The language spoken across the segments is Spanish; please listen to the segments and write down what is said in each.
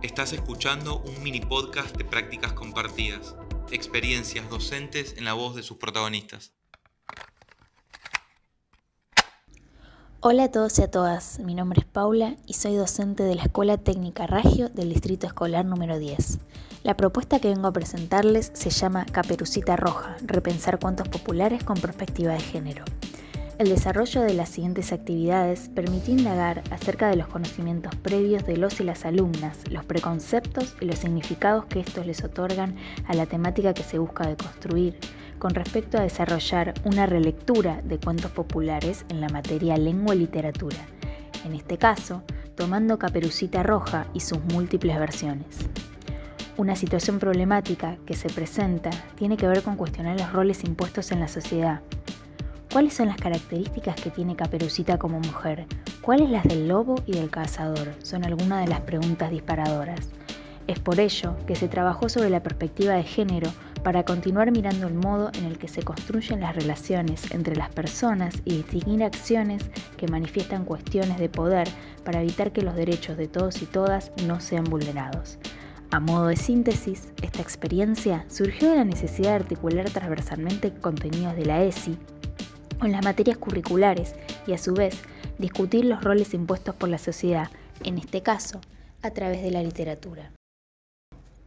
Estás escuchando un mini podcast de prácticas compartidas, experiencias docentes en la voz de sus protagonistas. Hola a todos y a todas, mi nombre es Paula y soy docente de la Escuela Técnica Ragio del Distrito Escolar número 10. La propuesta que vengo a presentarles se llama Caperucita Roja, repensar cuentos populares con perspectiva de género. El desarrollo de las siguientes actividades permitió indagar acerca de los conocimientos previos de los y las alumnas, los preconceptos y los significados que estos les otorgan a la temática que se busca deconstruir, con respecto a desarrollar una relectura de cuentos populares en la materia lengua y literatura, en este caso, tomando Caperucita Roja y sus múltiples versiones. Una situación problemática que se presenta tiene que ver con cuestionar los roles impuestos en la sociedad, ¿Cuáles son las características que tiene Caperucita como mujer? ¿Cuáles las del lobo y del cazador? Son algunas de las preguntas disparadoras. Es por ello que se trabajó sobre la perspectiva de género para continuar mirando el modo en el que se construyen las relaciones entre las personas y distinguir acciones que manifiestan cuestiones de poder para evitar que los derechos de todos y todas no sean vulnerados. A modo de síntesis, esta experiencia surgió de la necesidad de articular transversalmente contenidos de la ESI en las materias curriculares y a su vez discutir los roles impuestos por la sociedad, en este caso, a través de la literatura.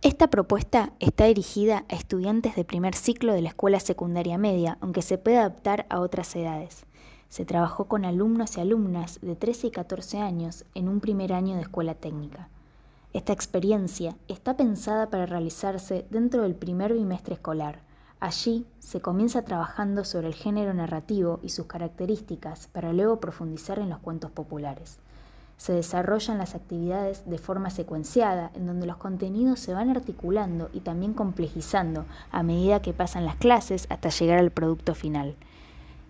Esta propuesta está dirigida a estudiantes de primer ciclo de la escuela secundaria media, aunque se puede adaptar a otras edades. Se trabajó con alumnos y alumnas de 13 y 14 años en un primer año de escuela técnica. Esta experiencia está pensada para realizarse dentro del primer bimestre escolar, Allí se comienza trabajando sobre el género narrativo y sus características para luego profundizar en los cuentos populares. Se desarrollan las actividades de forma secuenciada, en donde los contenidos se van articulando y también complejizando a medida que pasan las clases hasta llegar al producto final.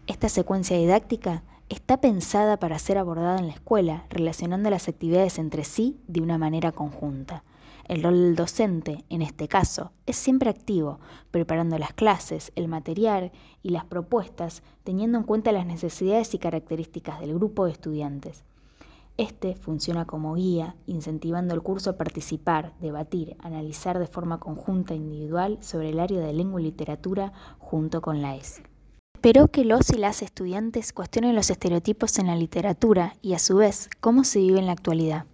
Esta secuencia didáctica está pensada para ser abordada en la escuela, relacionando las actividades entre sí de una manera conjunta. El rol docente, en este caso, es siempre activo, preparando las clases, el material y las propuestas, teniendo en cuenta las necesidades y características del grupo de estudiantes. Este funciona como guía, incentivando el curso a participar, debatir, analizar de forma conjunta e individual sobre el área de lengua y literatura junto con la ESI. Espero que los y las estudiantes cuestionen los estereotipos en la literatura y a su vez cómo se vive en la actualidad.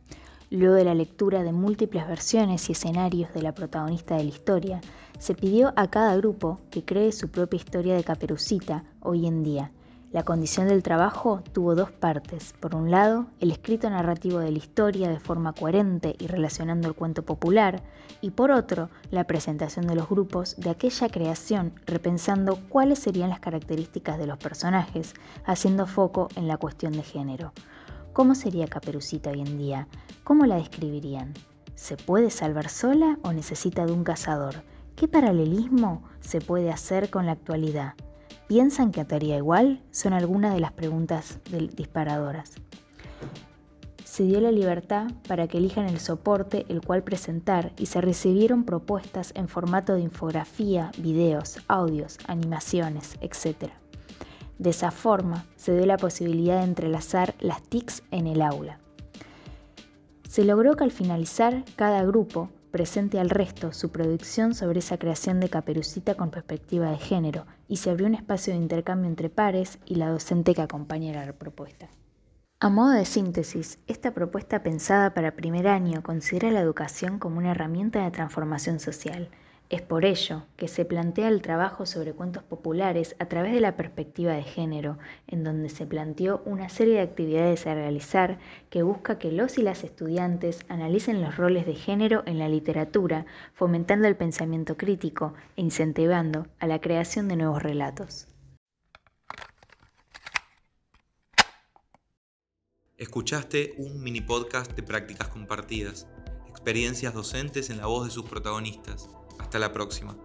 Luego de la lectura de múltiples versiones y escenarios de la protagonista de la historia, se pidió a cada grupo que cree su propia historia de Caperucita hoy en día. La condición del trabajo tuvo dos partes. Por un lado, el escrito narrativo de la historia de forma coherente y relacionando el cuento popular, y por otro, la presentación de los grupos de aquella creación repensando cuáles serían las características de los personajes, haciendo foco en la cuestión de género. ¿Cómo sería Caperucita hoy en día? ¿Cómo la describirían? ¿Se puede salvar sola o necesita de un cazador? ¿Qué paralelismo se puede hacer con la actualidad? ¿Piensan que actuaría igual? Son algunas de las preguntas disparadoras. Se dio la libertad para que elijan el soporte el cual presentar y se recibieron propuestas en formato de infografía, videos, audios, animaciones, etc. De esa forma, se dio la posibilidad de entrelazar las TICs en el aula. Se logró que al finalizar, cada grupo presente al resto su producción sobre esa creación de caperucita con perspectiva de género y se abrió un espacio de intercambio entre pares y la docente que acompañara la propuesta. A modo de síntesis, esta propuesta pensada para primer año considera la educación como una herramienta de transformación social es por ello que se plantea el trabajo sobre cuentos populares a través de la perspectiva de género, en donde se planteó una serie de actividades a realizar que busca que los y las estudiantes analicen los roles de género en la literatura, fomentando el pensamiento crítico e incentivando a la creación de nuevos relatos. Escuchaste un mini podcast de prácticas compartidas, experiencias docentes en la voz de sus protagonistas hasta la próxima.